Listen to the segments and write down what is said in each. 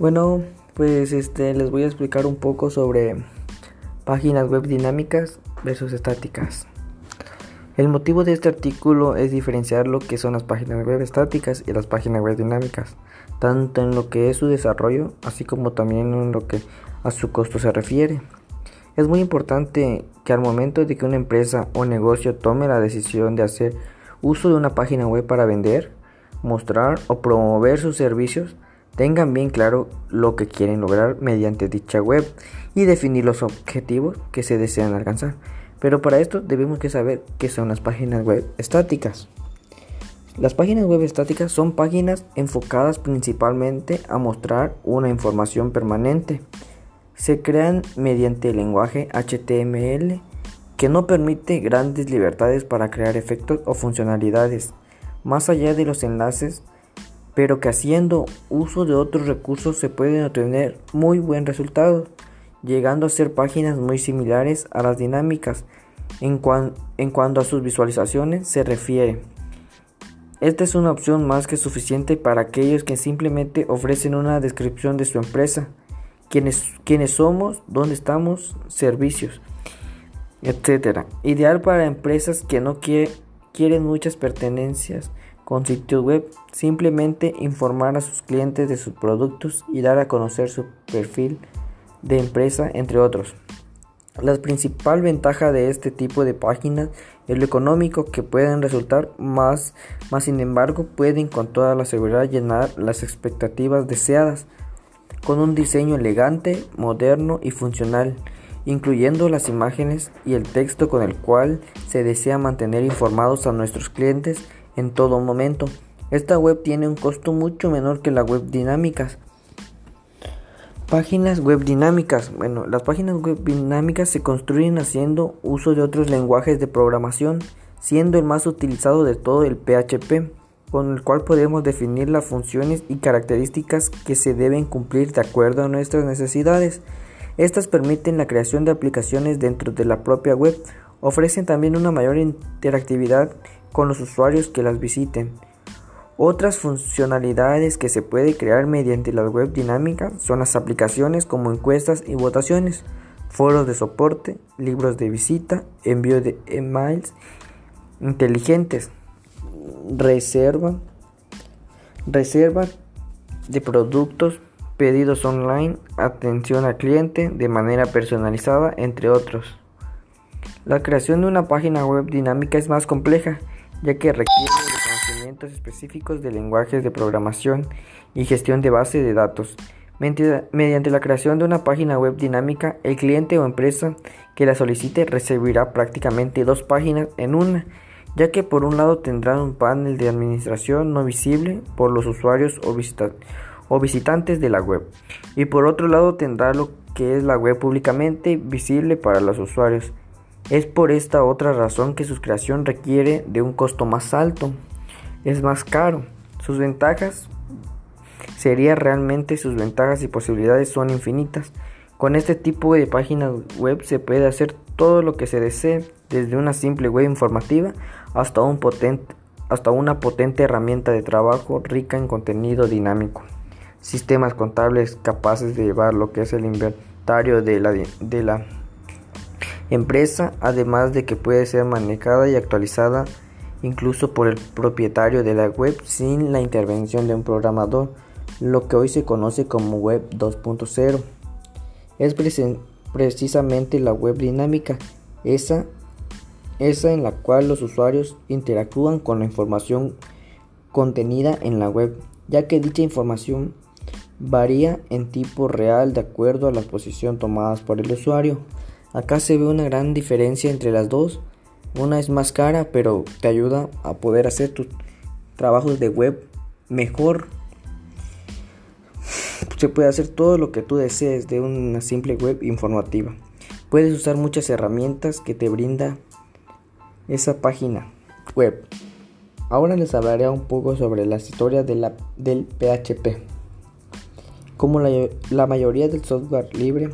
Bueno, pues este les voy a explicar un poco sobre páginas web dinámicas versus estáticas. El motivo de este artículo es diferenciar lo que son las páginas web estáticas y las páginas web dinámicas, tanto en lo que es su desarrollo, así como también en lo que a su costo se refiere. Es muy importante que al momento de que una empresa o negocio tome la decisión de hacer uso de una página web para vender, mostrar o promover sus servicios, tengan bien claro lo que quieren lograr mediante dicha web y definir los objetivos que se desean alcanzar. Pero para esto debemos que saber qué son las páginas web estáticas. Las páginas web estáticas son páginas enfocadas principalmente a mostrar una información permanente. Se crean mediante el lenguaje HTML que no permite grandes libertades para crear efectos o funcionalidades, más allá de los enlaces pero que haciendo uso de otros recursos se pueden obtener muy buen resultado, llegando a ser páginas muy similares a las dinámicas en, en cuanto a sus visualizaciones se refiere. Esta es una opción más que suficiente para aquellos que simplemente ofrecen una descripción de su empresa, quiénes, quiénes somos, dónde estamos, servicios, etc. Ideal para empresas que no quieren muchas pertenencias con sitios web, simplemente informar a sus clientes de sus productos y dar a conocer su perfil de empresa, entre otros. La principal ventaja de este tipo de páginas es lo económico que pueden resultar más, más sin embargo pueden con toda la seguridad llenar las expectativas deseadas con un diseño elegante, moderno y funcional, incluyendo las imágenes y el texto con el cual se desea mantener informados a nuestros clientes en todo momento. Esta web tiene un costo mucho menor que las web dinámicas. Páginas web dinámicas. Bueno, las páginas web dinámicas se construyen haciendo uso de otros lenguajes de programación, siendo el más utilizado de todo el PHP, con el cual podemos definir las funciones y características que se deben cumplir de acuerdo a nuestras necesidades. Estas permiten la creación de aplicaciones dentro de la propia web, ofrecen también una mayor interactividad con los usuarios que las visiten. Otras funcionalidades que se puede crear mediante la web dinámica son las aplicaciones como encuestas y votaciones, foros de soporte, libros de visita, envío de emails inteligentes, reserva, reserva de productos, pedidos online, atención al cliente de manera personalizada, entre otros. La creación de una página web dinámica es más compleja ya que requiere de conocimientos específicos de lenguajes de programación y gestión de base de datos. Mediante la creación de una página web dinámica, el cliente o empresa que la solicite recibirá prácticamente dos páginas en una, ya que por un lado tendrá un panel de administración no visible por los usuarios o, o visitantes de la web, y por otro lado tendrá lo que es la web públicamente visible para los usuarios. Es por esta otra razón que su creación requiere de un costo más alto, es más caro. Sus ventajas sería realmente sus ventajas y posibilidades son infinitas. Con este tipo de páginas web se puede hacer todo lo que se desee, desde una simple web informativa hasta una potente herramienta de trabajo rica en contenido dinámico. Sistemas contables capaces de llevar lo que es el inventario de la, de la empresa, además de que puede ser manejada y actualizada incluso por el propietario de la web sin la intervención de un programador, lo que hoy se conoce como web 2.0. Es precisamente la web dinámica, esa, esa en la cual los usuarios interactúan con la información contenida en la web, ya que dicha información varía en tipo real de acuerdo a la posición tomadas por el usuario. Acá se ve una gran diferencia entre las dos. Una es más cara, pero te ayuda a poder hacer tus trabajos de web mejor. Se puede hacer todo lo que tú desees de una simple web informativa. Puedes usar muchas herramientas que te brinda esa página web. Ahora les hablaré un poco sobre la historia de la, del PHP. Como la, la mayoría del software libre,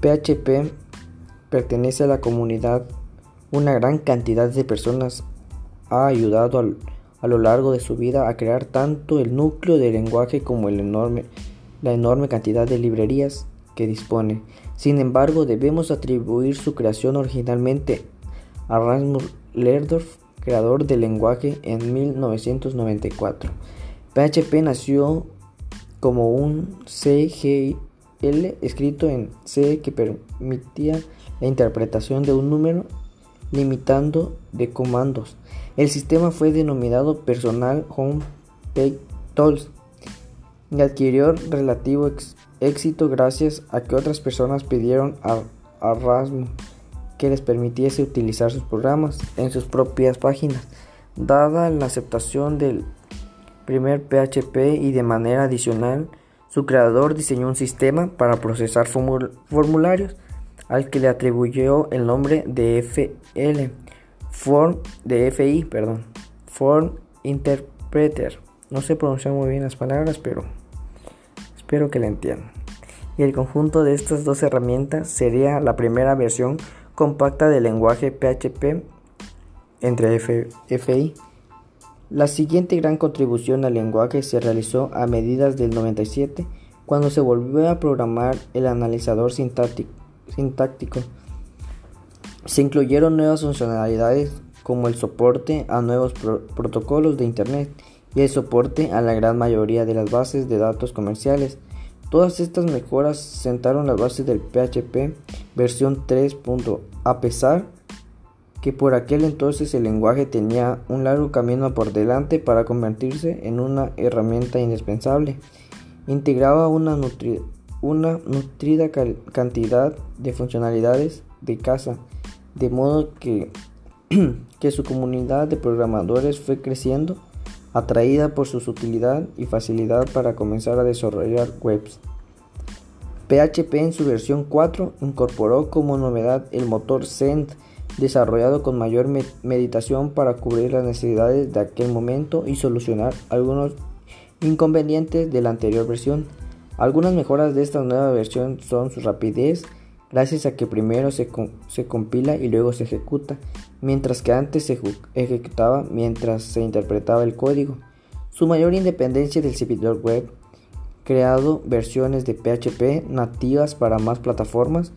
PHP pertenece a la comunidad. Una gran cantidad de personas ha ayudado a lo largo de su vida a crear tanto el núcleo del lenguaje como el la enorme cantidad de librerías que dispone. Sin embargo, debemos atribuir su creación originalmente a Rasmus Lerdorf, creador del lenguaje en 1994. PHP nació como un CGL escrito en C que permitía la interpretación de un número limitando de comandos. El sistema fue denominado Personal Home Page Tools y adquirió relativo éxito gracias a que otras personas pidieron a, a Rasmus que les permitiese utilizar sus programas en sus propias páginas. Dada la aceptación del primer PHP y de manera adicional, su creador diseñó un sistema para procesar formularios al que le atribuyó el nombre de FL, Form de FI, perdón, Form Interpreter. No sé pronunciar muy bien las palabras, pero espero que la entiendan. Y el conjunto de estas dos herramientas sería la primera versión compacta del lenguaje PHP entre FI. La siguiente gran contribución al lenguaje se realizó a medidas del 97, cuando se volvió a programar el analizador sintáctico. Se incluyeron nuevas funcionalidades como el soporte a nuevos protocolos de Internet y el soporte a la gran mayoría de las bases de datos comerciales. Todas estas mejoras sentaron las bases del PHP versión 3. A pesar que por aquel entonces el lenguaje tenía un largo camino por delante para convertirse en una herramienta indispensable, integraba una nutrida cantidad de funcionalidades de casa, de modo que, que su comunidad de programadores fue creciendo, atraída por su utilidad y facilidad para comenzar a desarrollar webs. PHP en su versión 4 incorporó como novedad el motor Send, desarrollado con mayor meditación para cubrir las necesidades de aquel momento y solucionar algunos inconvenientes de la anterior versión. Algunas mejoras de esta nueva versión son su rapidez, gracias a que primero se, compila y luego se ejecuta, mientras que antes se ejecutaba mientras se interpretaba el código. Su mayor independencia del servidor web, creado versiones de PHP nativas para más plataformas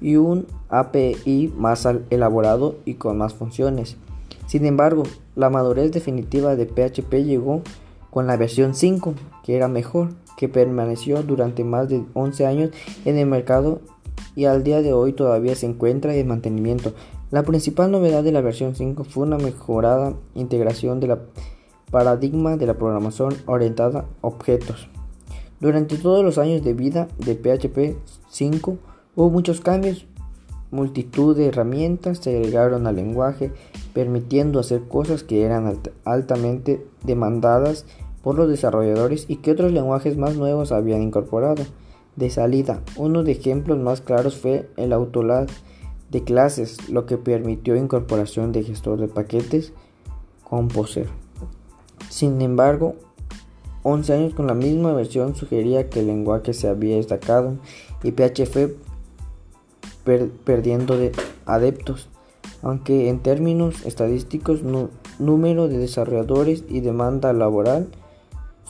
y un API más elaborado y con más funciones. Sin embargo, la madurez definitiva de PHP llegó con la versión 5, que era mejor que permaneció durante más de 11 años en el mercado y al día de hoy todavía se encuentra en mantenimiento. La principal novedad de la versión 5 fue una mejorada integración de la paradigma de la programación orientada a objetos. Durante todos los años de vida de PHP 5 hubo muchos cambios, multitud de herramientas se agregaron al lenguaje, permitiendo hacer cosas que eran altamente demandadas por los desarrolladores y que otros lenguajes más nuevos habían incorporado. De salida, uno de ejemplos más claros fue el Autolad de clases, lo que permitió incorporación de gestor de paquetes Composer. Sin embargo, 11 años con la misma versión sugería que el lenguaje se había destacado y PHP perdiendo de adeptos, aunque en términos estadísticos, número de desarrolladores y demanda laboral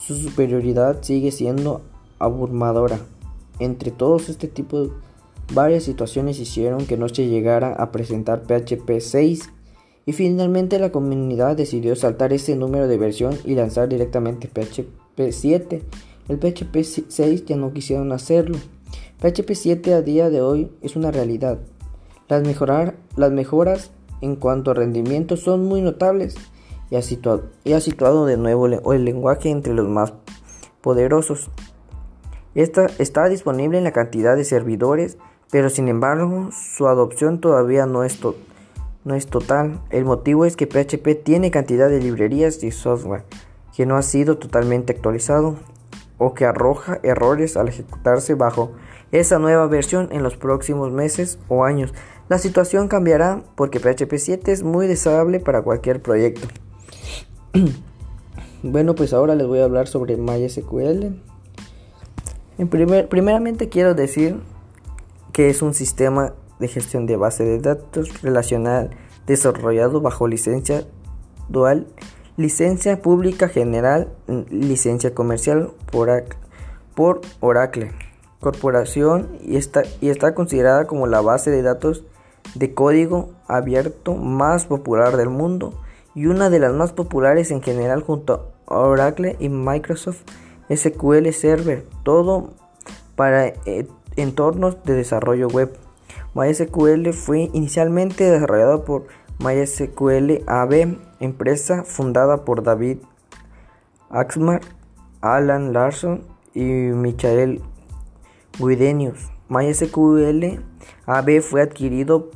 su superioridad sigue siendo abrumadora. Entre todos este tipo, varias situaciones hicieron que no se llegara a presentar PHP 6 y finalmente la comunidad decidió saltar ese número de versión y lanzar directamente PHP 7. El PHP 6 ya no quisieron hacerlo. PHP 7 a día de hoy es una realidad. Las, mejoras en cuanto a rendimiento son muy notables y ha situado, de nuevo el lenguaje entre los más poderosos. Está disponible en la cantidad de servidores, pero sin embargo su adopción todavía no es total. El motivo es que PHP tiene cantidad de librerías y software que no ha sido totalmente actualizado o que arroja errores al ejecutarse bajo esa nueva versión en los próximos meses o años. La situación cambiará porque PHP 7 es muy deseable para cualquier proyecto. bueno, pues ahora les voy a hablar sobre MySQL. En primer, primeramente quiero decir que es un sistema de gestión de base de datos relacional desarrollado bajo licencia dual, licencia pública general, licencia comercial por, por Oracle Corporación y está, y está considerada como la base de datos de código abierto más popular del mundo y una de las más populares en general junto a Oracle y Microsoft SQL Server, todo para eh, entornos de desarrollo web. MySQL fue inicialmente desarrollado por MySQL AB, empresa fundada por David Axmar, Alan Larson y Michael Guidenius. MySQL AB fue adquirido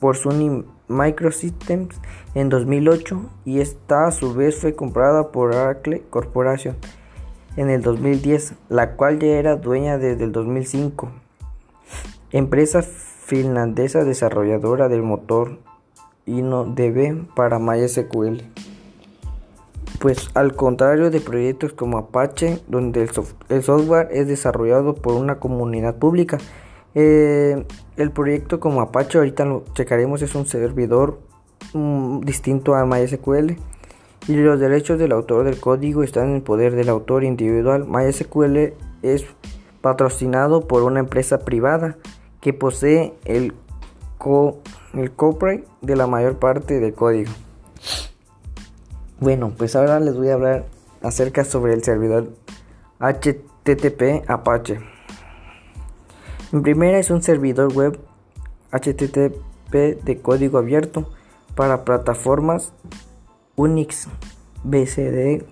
por Sony Microsystems en 2008 y esta a su vez fue comprada por Oracle Corporation en el 2010, la cual ya era dueña desde el 2005. Empresa finlandesa desarrolladora del motor InnoDB para MySQL. Pues al contrario de proyectos como Apache, donde el, software es desarrollado por una comunidad pública, eh, el proyecto como Apache, ahorita lo checaremos, es un servidor mm, distinto a MySQL y los derechos del autor del código están en poder del autor individual. MySQL es patrocinado por una empresa privada que posee el, co el copyright de la mayor parte del código. Bueno, pues ahora les voy a hablar acerca sobre el servidor HTTP Apache. En primera es un servidor web HTTP de código abierto para plataformas Unix, BCD,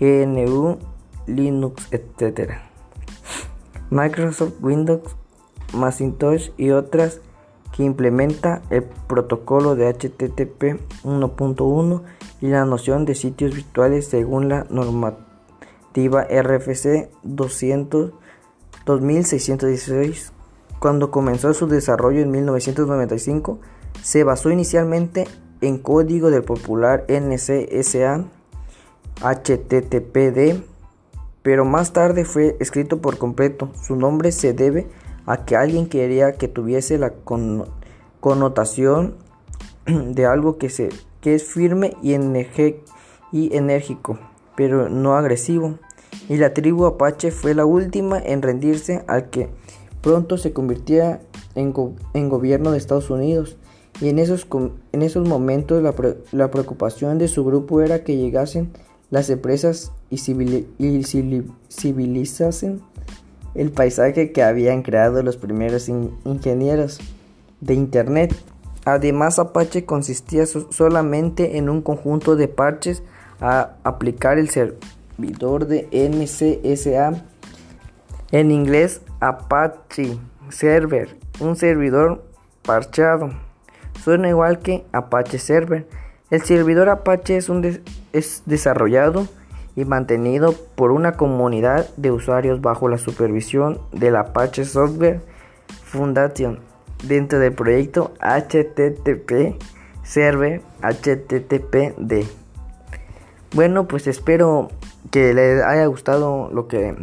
GNU, Linux, etc. Microsoft Windows, Macintosh y otras que implementa el protocolo de HTTP 1.1 y la noción de sitios virtuales según la normativa RFC 200 2616. Cuando comenzó su desarrollo en 1995, se basó inicialmente en código del popular NCSA HTTPD, pero más tarde fue escrito por completo. Su nombre se debe a que alguien quería que tuviese la connotación de algo que, se, que es firme y, y enérgico, pero no agresivo. Y la tribu Apache fue la última en rendirse al que pronto se convirtiera en, en gobierno de Estados Unidos y en esos, en esos momentos la, la, preocupación de su grupo era que llegasen las empresas y, civilizasen el paisaje que habían creado los primeros ingenieros de Internet. Además, Apache consistía solamente en un conjunto de parches a aplicar el servidor de NCSA, en inglés Apache Server, un servidor parchado. Suena igual que Apache Server. El servidor Apache es, un es desarrollado y mantenido por una comunidad de usuarios bajo la supervisión del Apache Software Foundation dentro del proyecto HTTP Server HTTPD. Bueno, pues espero que les haya gustado lo que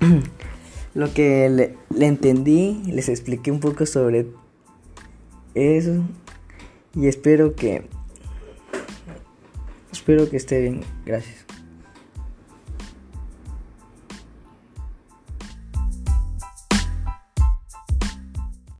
lo que le, le entendí, les expliqué un poco sobre eso. Y espero que... Espero que esté bien. Gracias.